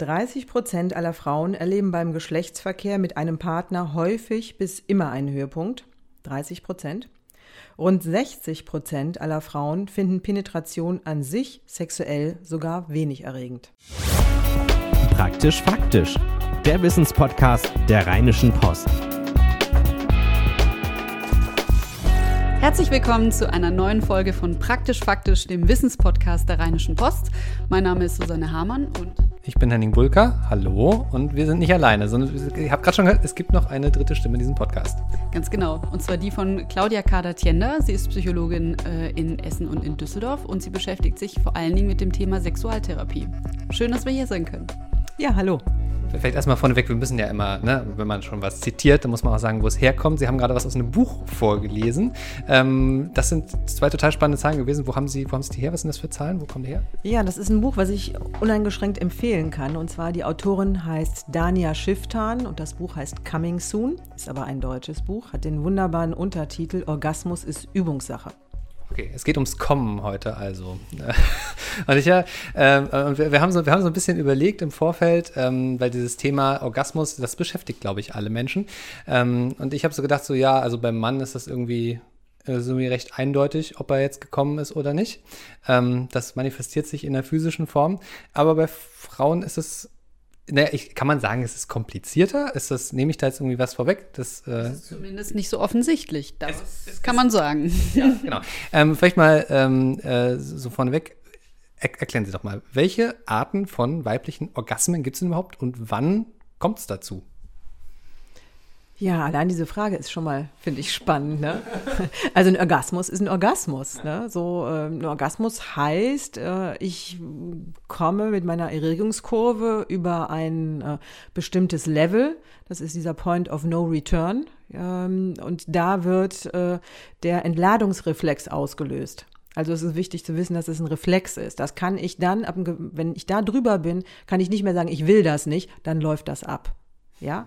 30 Prozent aller Frauen erleben beim Geschlechtsverkehr mit einem Partner häufig bis immer einen Höhepunkt. 30 Prozent. Rund 60 Prozent aller Frauen finden Penetration an sich sexuell sogar wenig erregend. Praktisch faktisch. Der Wissenspodcast der Rheinischen Post. Herzlich willkommen zu einer neuen Folge von Praktisch Faktisch, dem Wissenspodcast der Rheinischen Post. Mein Name ist Susanne Hamann und ich bin Henning Bulka, hallo. Und wir sind nicht alleine, sondern ich habe gerade schon gehört, es gibt noch eine dritte Stimme in diesem Podcast. Ganz genau. Und zwar die von Claudia Kader-Tienda. Sie ist Psychologin äh, in Essen und in Düsseldorf und sie beschäftigt sich vor allen Dingen mit dem Thema Sexualtherapie. Schön, dass wir hier sein können. Ja, hallo. Vielleicht erstmal vorneweg, wir müssen ja immer, ne, wenn man schon was zitiert, dann muss man auch sagen, wo es herkommt. Sie haben gerade was aus einem Buch vorgelesen. Ähm, das sind zwei total spannende Zahlen gewesen. Wo haben Sie, wo haben Sie die her? Was sind das für Zahlen? Wo kommen die her? Ja, das ist ein Buch, was ich uneingeschränkt empfehlen kann. Und zwar die Autorin heißt Dania Schifftan und das Buch heißt Coming Soon, ist aber ein deutsches Buch, hat den wunderbaren Untertitel Orgasmus ist Übungssache. Okay, es geht ums Kommen heute also. und ich ja, äh, wir, wir, haben so, wir haben so ein bisschen überlegt im Vorfeld, ähm, weil dieses Thema Orgasmus, das beschäftigt, glaube ich, alle Menschen. Ähm, und ich habe so gedacht, so ja, also beim Mann ist das irgendwie äh, so recht eindeutig, ob er jetzt gekommen ist oder nicht. Ähm, das manifestiert sich in der physischen Form. Aber bei Frauen ist es naja, ich, kann man sagen, es ist komplizierter? Ist das, nehme ich da jetzt irgendwie was vorweg? Das, äh, das ist zumindest nicht so offensichtlich. Das es, es, kann man sagen. Ja, genau. Ähm, vielleicht mal ähm, äh, so vorneweg. Er, erklären Sie doch mal, welche Arten von weiblichen Orgasmen gibt es denn überhaupt und wann kommt es dazu? Ja, allein diese Frage ist schon mal, finde ich, spannend. Ne? Also ein Orgasmus ist ein Orgasmus. Ne? So äh, ein Orgasmus heißt, äh, ich komme mit meiner Erregungskurve über ein äh, bestimmtes Level. Das ist dieser Point of No Return. Ähm, und da wird äh, der Entladungsreflex ausgelöst. Also es ist wichtig zu wissen, dass es ein Reflex ist. Das kann ich dann, wenn ich da drüber bin, kann ich nicht mehr sagen, ich will das nicht, dann läuft das ab. Ja.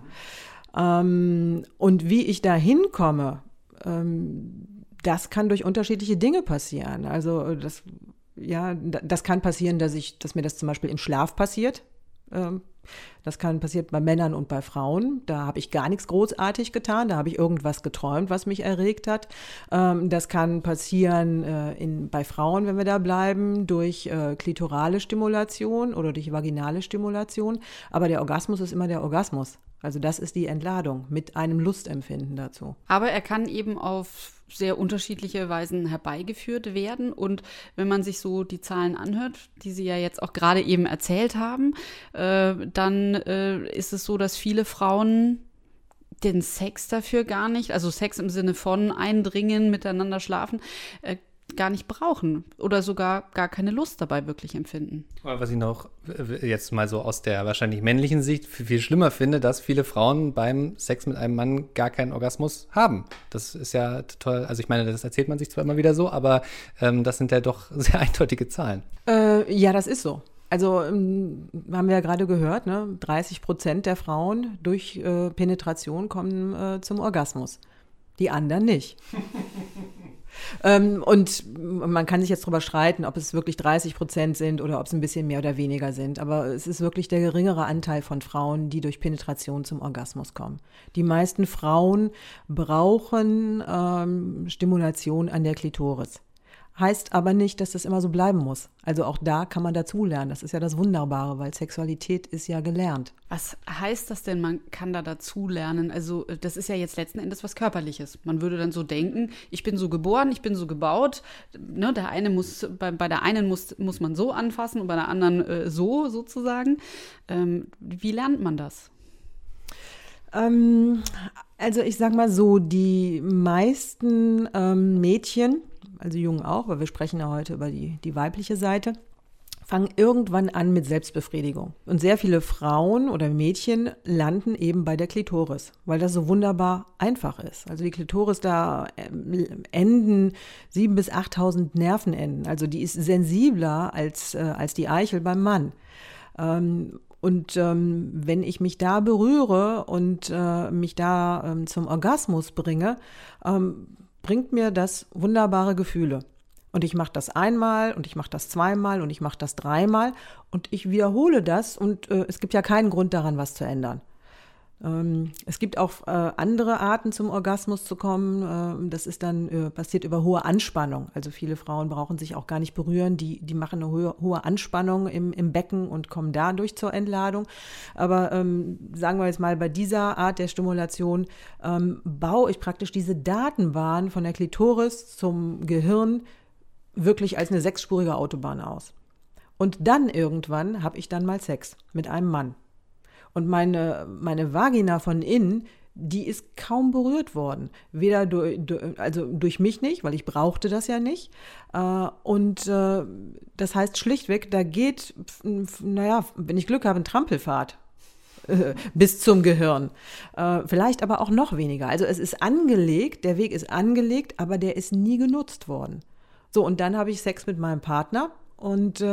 Ähm, und wie ich da hinkomme, ähm, das kann durch unterschiedliche Dinge passieren. Also das, ja, das kann passieren, dass ich, dass mir das zum Beispiel im Schlaf passiert. Ähm, das kann passieren bei Männern und bei Frauen. Da habe ich gar nichts großartig getan. Da habe ich irgendwas geträumt, was mich erregt hat. Ähm, das kann passieren äh, in, bei Frauen, wenn wir da bleiben, durch äh, klitorale Stimulation oder durch vaginale Stimulation. Aber der Orgasmus ist immer der Orgasmus. Also das ist die Entladung mit einem Lustempfinden dazu. Aber er kann eben auf sehr unterschiedliche Weisen herbeigeführt werden. Und wenn man sich so die Zahlen anhört, die Sie ja jetzt auch gerade eben erzählt haben, äh, dann äh, ist es so, dass viele Frauen den Sex dafür gar nicht, also Sex im Sinne von eindringen, miteinander schlafen, äh, gar nicht brauchen oder sogar gar keine Lust dabei wirklich empfinden. Was ich noch äh, jetzt mal so aus der wahrscheinlich männlichen Sicht viel schlimmer finde, dass viele Frauen beim Sex mit einem Mann gar keinen Orgasmus haben. Das ist ja toll. Also ich meine, das erzählt man sich zwar immer wieder so, aber ähm, das sind ja doch sehr eindeutige Zahlen. Äh, ja, das ist so. Also ähm, haben wir ja gerade gehört, ne? 30 Prozent der Frauen durch äh, Penetration kommen äh, zum Orgasmus. Die anderen nicht. Ähm, und man kann sich jetzt darüber streiten, ob es wirklich 30 Prozent sind oder ob es ein bisschen mehr oder weniger sind. Aber es ist wirklich der geringere Anteil von Frauen, die durch Penetration zum Orgasmus kommen. Die meisten Frauen brauchen ähm, Stimulation an der Klitoris. Heißt aber nicht, dass das immer so bleiben muss. Also auch da kann man dazulernen. Das ist ja das Wunderbare, weil Sexualität ist ja gelernt. Was heißt das denn, man kann da dazulernen? Also äh, das ist ja jetzt letzten Endes was Körperliches. Man würde dann so denken, ich bin so geboren, ich bin so gebaut. Ne, der eine muss, bei, bei der einen muss, muss man so anfassen und bei der anderen äh, so sozusagen. Ähm, wie lernt man das? Ähm, also ich sag mal so, die meisten ähm, Mädchen, also Jungen auch, weil wir sprechen ja heute über die, die weibliche Seite, fangen irgendwann an mit Selbstbefriedigung. Und sehr viele Frauen oder Mädchen landen eben bei der Klitoris, weil das so wunderbar einfach ist. Also die Klitoris, da ähm, enden sieben bis 8.000 Nervenenden. Also die ist sensibler als, äh, als die Eichel beim Mann. Ähm, und ähm, wenn ich mich da berühre und äh, mich da ähm, zum Orgasmus bringe, ähm, bringt mir das wunderbare Gefühle. Und ich mache das einmal und ich mache das zweimal und ich mache das dreimal und ich wiederhole das und äh, es gibt ja keinen Grund daran, was zu ändern. Ähm, es gibt auch äh, andere Arten zum Orgasmus zu kommen. Äh, das ist dann äh, passiert über hohe Anspannung. Also viele Frauen brauchen sich auch gar nicht berühren. Die, die machen eine hohe, hohe Anspannung im, im Becken und kommen dadurch zur Entladung. Aber ähm, sagen wir jetzt mal, bei dieser Art der Stimulation ähm, baue ich praktisch diese Datenbahn von der Klitoris zum Gehirn wirklich als eine sechsspurige Autobahn aus. Und dann irgendwann habe ich dann mal Sex mit einem Mann. Und meine, meine Vagina von innen, die ist kaum berührt worden. Weder durch, also durch mich nicht, weil ich brauchte das ja nicht. Äh, und äh, das heißt schlichtweg, da geht, naja, wenn ich Glück habe, ein Trampelfahrt äh, bis zum Gehirn. Vielleicht aber auch noch weniger. Also es ist angelegt, der Weg ist angelegt, aber der ist nie genutzt worden. So, und dann habe ich Sex mit meinem Partner und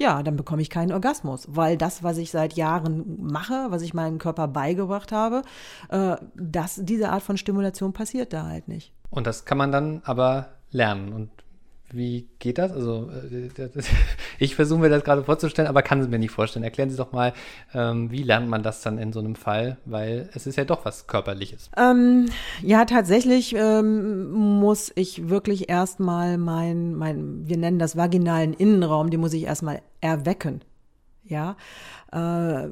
ja, dann bekomme ich keinen Orgasmus, weil das, was ich seit Jahren mache, was ich meinem Körper beigebracht habe, äh, das, diese Art von Stimulation passiert da halt nicht. Und das kann man dann aber lernen. Und wie geht das? Also äh, ich versuche mir das gerade vorzustellen, aber kann es mir nicht vorstellen. Erklären Sie doch mal, ähm, wie lernt man das dann in so einem Fall? Weil es ist ja doch was Körperliches. Ähm, ja, tatsächlich ähm, muss ich wirklich erstmal mein, mein, wir nennen das vaginalen Innenraum, den muss ich erstmal erwecken. Ja. Äh,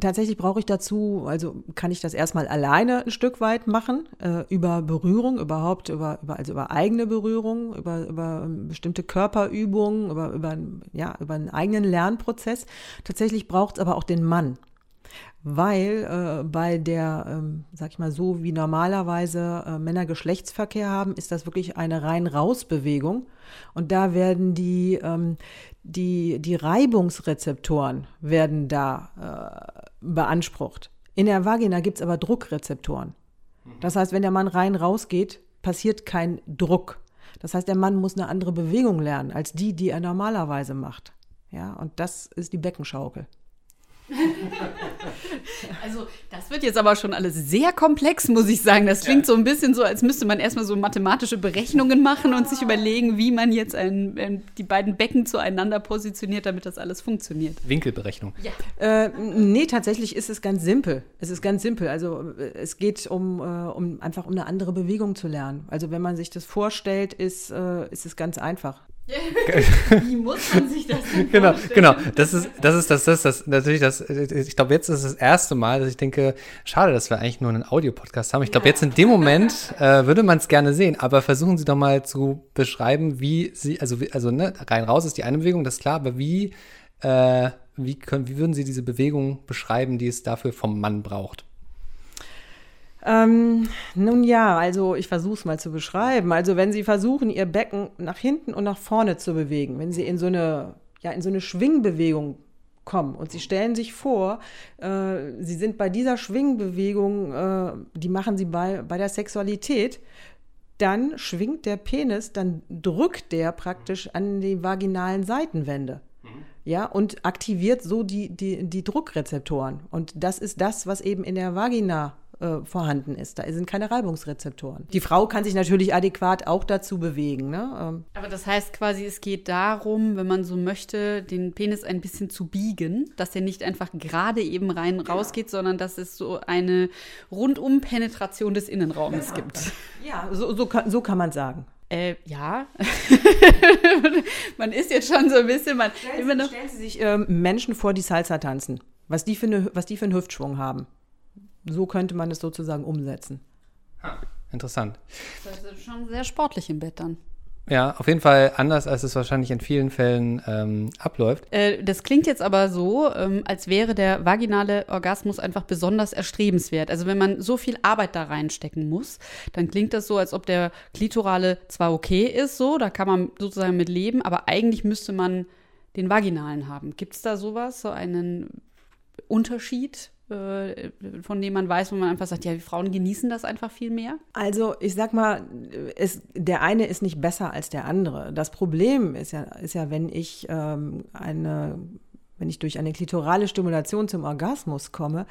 tatsächlich brauche ich dazu, also kann ich das erstmal alleine ein Stück weit machen, äh, über Berührung, überhaupt über, über, also über eigene Berührung, über, über ähm, bestimmte Körperübungen, über, über, ja, über einen eigenen Lernprozess. Tatsächlich braucht es aber auch den Mann. Weil äh, bei der, ähm, sag ich mal so, wie normalerweise äh, Männer Geschlechtsverkehr haben, ist das wirklich eine rein-raus-Bewegung. Und da werden die, ähm, die, die Reibungsrezeptoren werden da äh, beansprucht. In der Vagina gibt es aber Druckrezeptoren. Das heißt, wenn der Mann rein rausgeht, passiert kein Druck. Das heißt, der Mann muss eine andere Bewegung lernen als die, die er normalerweise macht. Ja, und das ist die Beckenschaukel. Also, das wird jetzt aber schon alles sehr komplex, muss ich sagen. Das klingt ja. so ein bisschen so, als müsste man erstmal so mathematische Berechnungen machen und sich überlegen, wie man jetzt ein, ein, die beiden Becken zueinander positioniert, damit das alles funktioniert. Winkelberechnung. Ja. Äh, nee, tatsächlich ist es ganz simpel. Es ist ganz simpel. Also, es geht um, äh, um einfach um eine andere Bewegung zu lernen. Also, wenn man sich das vorstellt, ist, äh, ist es ganz einfach. Wie muss man sich das denn Genau, vorstellen? genau. Das ist, das ist das, das, das, natürlich das, ich glaube, jetzt ist das erste Mal, dass ich denke, schade, dass wir eigentlich nur einen Audiopodcast haben. Ich glaube, ja. jetzt in dem Moment äh, würde man es gerne sehen, aber versuchen Sie doch mal zu beschreiben, wie Sie, also, also ne, rein raus ist die eine Bewegung, das ist klar, aber wie, äh, wie, können, wie würden Sie diese Bewegung beschreiben, die es dafür vom Mann braucht? Ähm, nun ja, also ich versuche es mal zu beschreiben. Also wenn Sie versuchen, Ihr Becken nach hinten und nach vorne zu bewegen, wenn Sie in so eine, ja, in so eine Schwingbewegung kommen und Sie stellen sich vor, äh, Sie sind bei dieser Schwingbewegung, äh, die machen Sie bei, bei der Sexualität, dann schwingt der Penis, dann drückt der praktisch an die vaginalen Seitenwände. Mhm. Ja, und aktiviert so die, die, die Druckrezeptoren. Und das ist das, was eben in der Vagina äh, vorhanden ist. Da sind keine Reibungsrezeptoren. Die Frau kann sich natürlich adäquat auch dazu bewegen. Ne? Ähm. Aber das heißt quasi, es geht darum, wenn man so möchte, den Penis ein bisschen zu biegen, dass er nicht einfach gerade eben rein genau. rausgeht, sondern dass es so eine Rundum-Penetration des Innenraums ja. gibt. Ja, so, so, kann, so kann man sagen. Äh, ja. man ist jetzt schon so ein bisschen. Man, stellen, Sie, stellen Sie sich ähm, Menschen vor, die Salsa tanzen. Was die, für eine, was die für einen Hüftschwung haben so könnte man es sozusagen umsetzen. Ha, interessant. Das ist schon sehr sportlich im Bett dann. Ja, auf jeden Fall anders, als es wahrscheinlich in vielen Fällen ähm, abläuft. Äh, das klingt jetzt aber so, ähm, als wäre der vaginale Orgasmus einfach besonders erstrebenswert. Also wenn man so viel Arbeit da reinstecken muss, dann klingt das so, als ob der klitorale zwar okay ist, so, da kann man sozusagen mit leben, aber eigentlich müsste man den vaginalen haben. Gibt es da sowas, so einen Unterschied? Äh, von dem man weiß, wo man einfach sagt, ja, die Frauen genießen das einfach viel mehr? Also ich sag mal, es, der eine ist nicht besser als der andere. Das Problem ist ja, ist ja wenn ich ähm, eine, wenn ich durch eine klitorale Stimulation zum Orgasmus komme,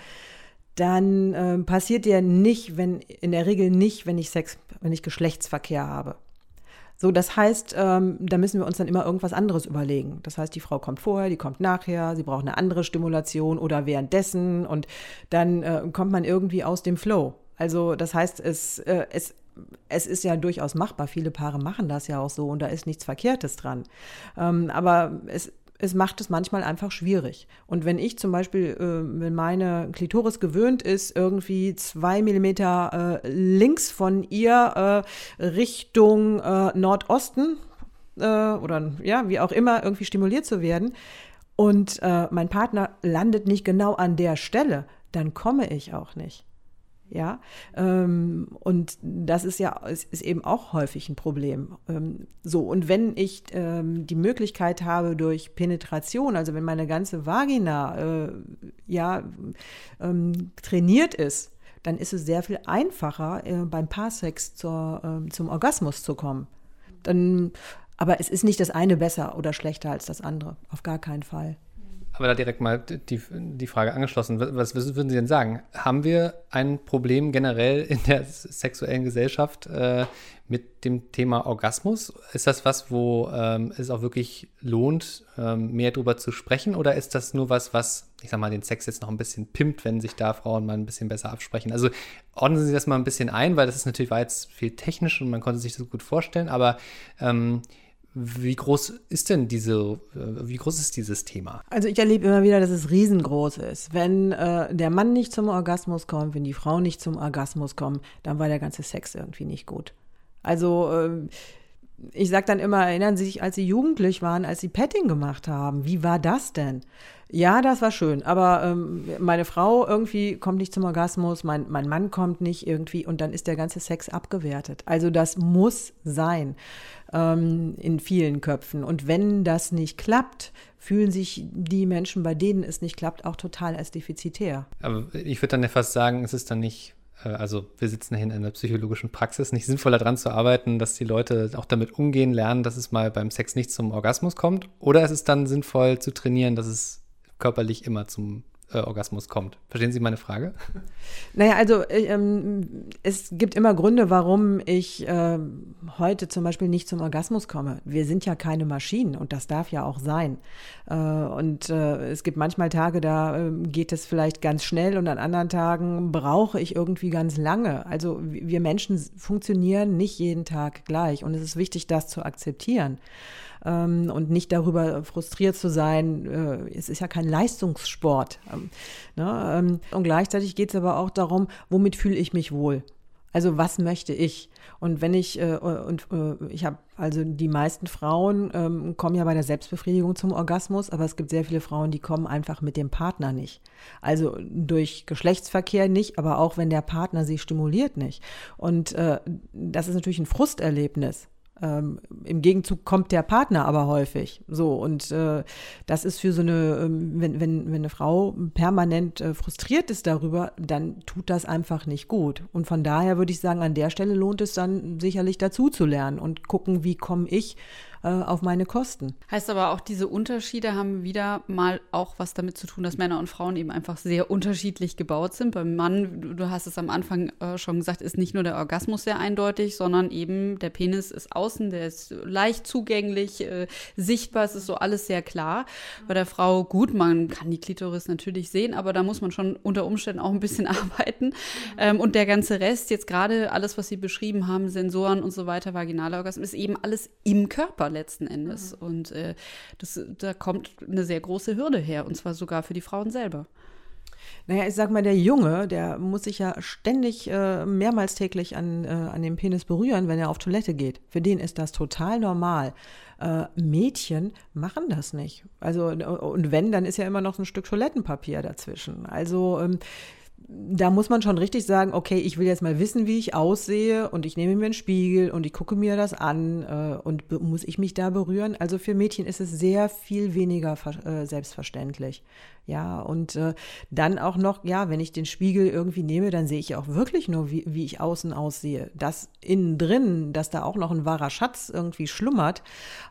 dann äh, passiert ja nicht, wenn in der Regel nicht, wenn ich Sex, wenn ich Geschlechtsverkehr habe So, das heißt, ähm, da müssen wir uns dann immer irgendwas anderes überlegen. Das heißt, die Frau kommt vorher, die kommt nachher, sie braucht eine andere Stimulation oder währenddessen und dann äh, kommt man irgendwie aus dem Flow. Also das heißt, es, äh, es, es ist ja durchaus machbar. Viele Paare machen das ja auch so und da ist nichts Verkehrtes dran. Ähm, aber es es macht es manchmal einfach schwierig. Und wenn ich zum Beispiel, äh, wenn meine Klitoris gewöhnt ist, irgendwie zwei Millimeter äh, links von ihr äh, Richtung äh, Nordosten äh, oder ja, wie auch immer, irgendwie stimuliert zu werden und äh, mein Partner landet nicht genau an der Stelle, dann komme ich auch nicht. Ja, ähm, und das ist ja ist, eben auch häufig ein Problem. Ähm, so, und wenn ich ähm, die Möglichkeit habe durch Penetration, also wenn meine ganze Vagina äh, ja trainiert ist, dann ist es sehr viel einfacher, äh, beim Paarsex zur, zum Orgasmus zu kommen. Dann, aber es ist nicht das eine besser oder schlechter als das andere, auf gar keinen Fall. Aber da direkt mal die, die Frage angeschlossen. Was, was, würden Sie denn sagen? Haben wir ein Problem generell in der sexuellen Gesellschaft äh, mit dem Thema Orgasmus? Ist das was, wo ähm, es auch wirklich lohnt, ähm, mehr darüber zu sprechen? Oder ist das nur was, was, ich sag mal, den Sex jetzt noch ein bisschen pimpt, wenn sich da Frauen mal ein bisschen besser absprechen? Also ordnen Sie das mal ein bisschen ein, weil das ist natürlich, war jetzt viel technisch und man konnte sich das gut vorstellen, aber ähm, wie groß ist denn diese, äh, wie groß ist dieses Thema? Also ich erlebe immer wieder, dass es riesengroß ist. Wenn äh, der Mann nicht zum Orgasmus kommt, wenn die Frau nicht zum Orgasmus kommt, dann war der ganze Sex irgendwie nicht gut. Also äh, ich sage dann immer, erinnern Sie sich, als Sie jugendlich waren, als Sie Petting gemacht haben, wie war das denn? Ja, das war schön, aber ähm, meine Frau irgendwie kommt nicht zum Orgasmus, mein, mein Mann kommt nicht irgendwie und dann ist der ganze Sex abgewertet. Also das muss sein ähm, in vielen Köpfen. Und wenn das nicht klappt, fühlen sich die Menschen, bei denen es nicht klappt, auch total als defizitär. Aber ich würde dann ja fast sagen, es ist dann nicht äh, also wir sitzen hier in einer psychologischen Praxis, nicht sinnvoller daran zu arbeiten, dass die Leute auch damit umgehen lernen, dass es mal beim Sex nicht zum Orgasmus kommt? Oder ist es dann sinnvoll zu trainieren, dass es körperlich immer zum äh, Orgasmus kommt. Verstehen Sie meine Frage? Naja, also äh, ähm, es gibt immer Gründe, warum ich äh, heute zum Beispiel nicht zum Orgasmus komme. Wir sind ja keine Maschinen und das darf ja auch sein. Äh, und äh, es gibt manchmal Tage, da ähm, geht es vielleicht ganz schnell und an anderen Tagen brauche ich irgendwie ganz lange. Also wir Menschen funktionieren nicht jeden Tag gleich und es ist wichtig, das zu akzeptieren ähm, und nicht darüber frustriert zu sein. Äh, es ist ja kein Leistungssport. Ähm, ne? Ähm, und gleichzeitig geht es aber auch darum, womit fühle ich mich wohl? Also was möchte ich? Und wenn ich, äh, und äh, ich habe, also die meisten Frauen ähm, kommen ja bei der Selbstbefriedigung zum Orgasmus, aber es gibt sehr viele Frauen, die kommen einfach mit dem Partner nicht. Also durch Geschlechtsverkehr nicht, aber auch wenn der Partner sie stimuliert nicht. Und äh, das ist natürlich ein Frusterlebnis. Ähm, Im Gegenzug kommt der Partner aber häufig. So, und äh, das ist für so eine, ähm, wenn, wenn, wenn eine Frau permanent äh, frustriert ist darüber, dann tut das einfach nicht gut. Und von daher würde ich sagen, an der Stelle lohnt es dann sicherlich dazu zu lernen und gucken, wie komme ich äh, auf meine Kosten. Heißt aber auch, diese Unterschiede haben wieder mal auch was damit zu tun, dass Männer und Frauen eben einfach sehr unterschiedlich gebaut sind. Beim Mann, du hast es am Anfang äh, schon gesagt, ist nicht nur der Orgasmus sehr eindeutig, sondern eben der Penis ist außen, der ist leicht zugänglich, äh, sichtbar, es ist so alles sehr klar. Bei der Frau, gut, man kann die Klitoris natürlich sehen, aber da muss man schon unter Umständen auch ein bisschen arbeiten. Ähm, und der ganze Rest, jetzt gerade alles, was Sie beschrieben haben, Sensoren und so weiter, vaginale Orgasmus, ist eben alles im Körper letzten Endes. Mhm. Und äh, das, da kommt eine sehr große Hürde her, und zwar sogar für die Frauen selber. Naja, ich sag mal, der Junge, der muss sich ja ständig äh, mehrmals täglich an, äh, an dem Penis berühren, wenn er auf Toilette geht. Für den ist das total normal. Äh, Mädchen machen das nicht. Also, und wenn, dann ist ja immer noch ein Stück Toilettenpapier dazwischen. Also, ähm, da muss man schon richtig sagen, okay, ich will jetzt mal wissen, wie ich aussehe und ich nehme mir einen Spiegel und ich gucke mir das an äh, und muss ich mich da berühren? Also für Mädchen ist es sehr viel weniger äh, selbstverständlich. Ja, und äh, dann auch noch, ja, wenn ich den Spiegel irgendwie nehme, dann sehe ich auch wirklich nur, wie, wie ich außen aussehe. Das innen drin, dass da auch noch ein wahrer Schatz irgendwie schlummert,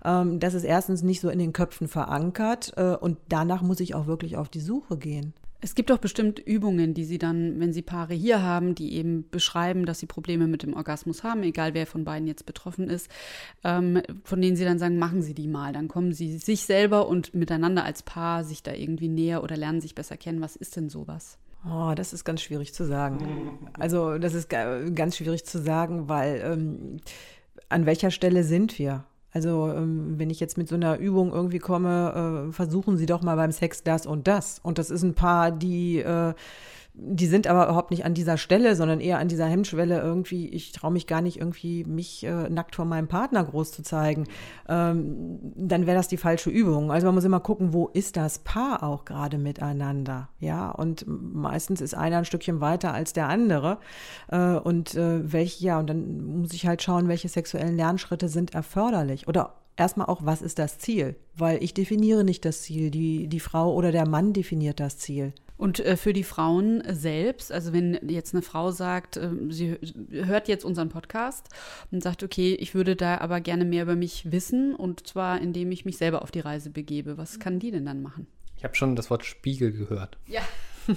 ähm, das ist erstens nicht so in den Köpfen verankert äh, und danach muss ich auch wirklich auf die Suche gehen. Es gibt doch bestimmt Übungen, die Sie dann, wenn Sie Paare hier haben, die eben beschreiben, dass sie Probleme mit dem Orgasmus haben, egal wer von beiden jetzt betroffen ist, ähm, von denen Sie dann sagen, machen Sie die mal. Dann kommen Sie sich selber und miteinander als Paar sich da irgendwie näher oder lernen sich besser kennen. Was ist denn sowas? Oh, das ist ganz schwierig zu sagen. Also das ist ganz schwierig zu sagen, weil ähm, an welcher Stelle sind wir? Also ähm, wenn ich jetzt mit so einer Übung irgendwie komme, äh, versuchen Sie doch mal beim Sex das und das. Und das ist ein Paar, die äh, die sind aber überhaupt nicht an dieser Stelle, sondern eher an dieser Hemmschwelle irgendwie, ich traue mich gar nicht irgendwie, mich äh, nackt vor meinem Partner groß zu zeigen, ähm, dann wäre das die falsche Übung. Also man muss immer gucken, wo ist das Paar auch gerade miteinander, ja, und meistens ist einer ein Stückchen weiter als der andere äh, und äh, welche, ja, und dann muss ich halt schauen, welche sexuellen Lernschritte sind erforderlich oder erstmal auch, was ist das Ziel? Weil ich definiere nicht das Ziel, die, die Frau oder der Mann definiert das Ziel. Und äh, für die Frauen selbst, also wenn jetzt eine Frau sagt, äh, sie hört jetzt unseren Podcast und sagt, okay, ich würde da aber gerne mehr über mich wissen und zwar indem ich mich selber auf die Reise begebe, was kann die denn dann machen? Ich habe schon das Wort Spiegel gehört. Ja.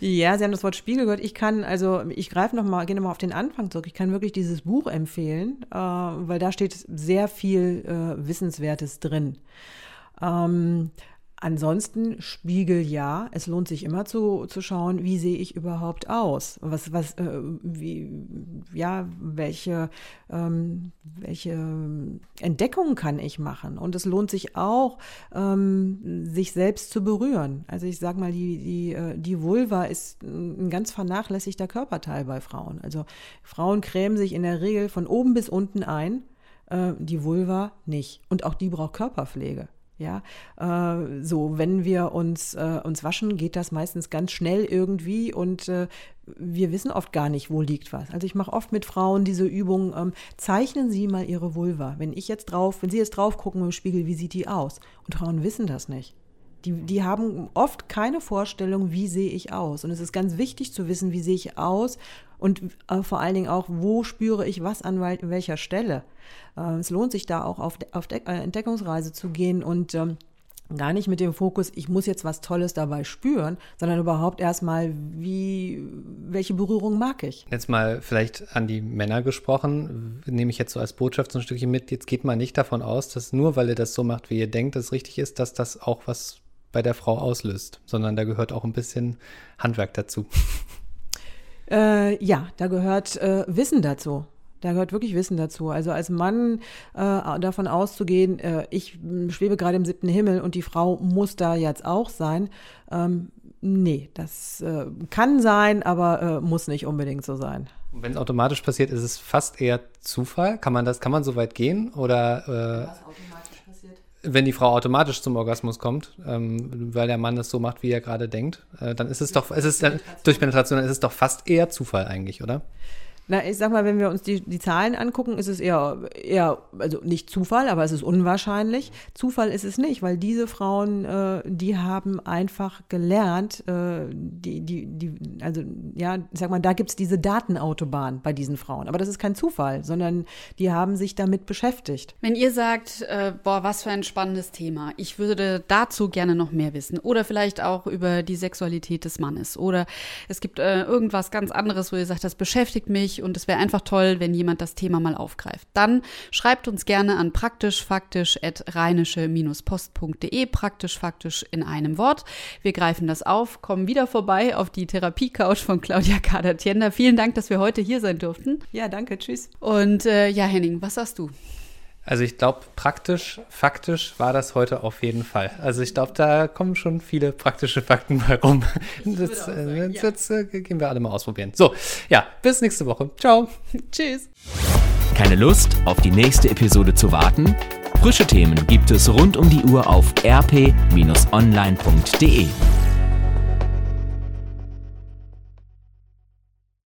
ja, Sie haben das Wort Spiegel gehört. Ich kann, also ich greife noch mal, gehe noch mal auf den Anfang zurück. Ich kann wirklich dieses Buch empfehlen, äh, weil da steht sehr viel äh, Wissenswertes drin. Ähm, Ansonsten Spiegel ja. Es lohnt sich immer zu, zu schauen, wie sehe ich überhaupt aus? Was, was, äh, wie, ja, welche, ähm, welche Entdeckungen kann ich machen? Und es lohnt sich auch, ähm, sich selbst zu berühren. Also ich sag mal, die, die, äh, die Vulva ist ein ganz vernachlässigter Körperteil bei Frauen. Also Frauen cremen sich in der Regel von oben bis unten ein, äh, die Vulva nicht. Und auch die braucht Körperpflege. Ja, äh, so, wenn wir uns, äh, uns waschen, geht das meistens ganz schnell irgendwie und äh, wir wissen oft gar nicht, wo liegt was. Also ich mache oft mit Frauen diese Übung, ähm, zeichnen Sie mal Ihre Vulva. Wenn ich jetzt drauf, wenn Sie jetzt drauf gucken im Spiegel, wie sieht die aus? Und Frauen wissen das nicht. Die, die haben oft keine Vorstellung, wie sehe ich aus. Und es ist ganz wichtig zu wissen, wie sehe ich aus und äh, vor allen Dingen auch, wo spüre ich was an welcher Stelle. Äh, es lohnt sich da auch auf, auf äh, Entdeckungsreise zu gehen und ähm, gar nicht mit dem Fokus, ich muss jetzt was Tolles dabei spüren, sondern überhaupt erstmal, wie, welche Berührung mag ich? Jetzt mal vielleicht an die Männer gesprochen, nehme ich jetzt so als Botschaft so ein Stückchen mit, jetzt geht man nicht davon aus, dass nur weil ihr das so macht, wie ihr denkt, das richtig ist, dass das auch was bei der Frau auslöst, sondern da gehört auch ein bisschen Handwerk dazu. Äh, ja, da gehört äh, Wissen dazu. Da gehört wirklich Wissen dazu. Also als Mann äh, davon auszugehen, äh, ich schwebe gerade im siebten Himmel und die Frau muss da jetzt auch sein, ähm, nee, das äh, kann sein, aber äh, muss nicht unbedingt so sein. Wenn es automatisch passiert, ist es fast eher Zufall. Kann man das, kann man so weit gehen? Oder wenn die Frau automatisch zum Orgasmus kommt, ähm, weil der Mann das so macht, wie er gerade denkt, äh, dann ist es doch, es ist durch Penetration, dann ist es doch fast eher Zufall eigentlich, oder? Na, ich sag mal, wenn wir uns die, die Zahlen angucken, ist es eher, eher, also nicht Zufall, aber es ist unwahrscheinlich. Zufall ist es nicht, weil diese Frauen, äh, die haben einfach gelernt, äh, die, die, die, also ja, ich sag mal, da gibt's diese Datenautobahn bei diesen Frauen. Aber das ist kein Zufall, sondern die haben sich damit beschäftigt. Wenn ihr sagt, äh, boah, was für ein spannendes Thema, ich würde dazu gerne noch mehr wissen. Oder vielleicht auch über die Sexualität des Mannes. Oder es gibt äh, irgendwas ganz anderes, wo ihr sagt, das beschäftigt mich und es wäre einfach toll, wenn jemand das Thema mal aufgreift. Dann schreibt uns gerne an praktischfaktisch.rheinische-post.de, praktisch faktisch in einem Wort. Wir greifen das auf, kommen wieder vorbei auf die Therapie-Couch von Claudia Kader-Tiender. Vielen Dank, dass wir heute hier sein durften. Ja, danke, tschüss. Und äh, ja, Henning, was sagst du? Also ich glaube, praktisch, faktisch war das heute auf jeden Fall. Also ich glaube, da kommen schon viele praktische Fakten bei rum. Das, äh, jetzt, jetzt äh, gehen wir alle mal ausprobieren. So, ja, bis nächste Woche. Ciao. Tschüss. Keine Lust, auf die nächste Episode zu warten? Frische Themen gibt es rund um die Uhr auf rp-online.de.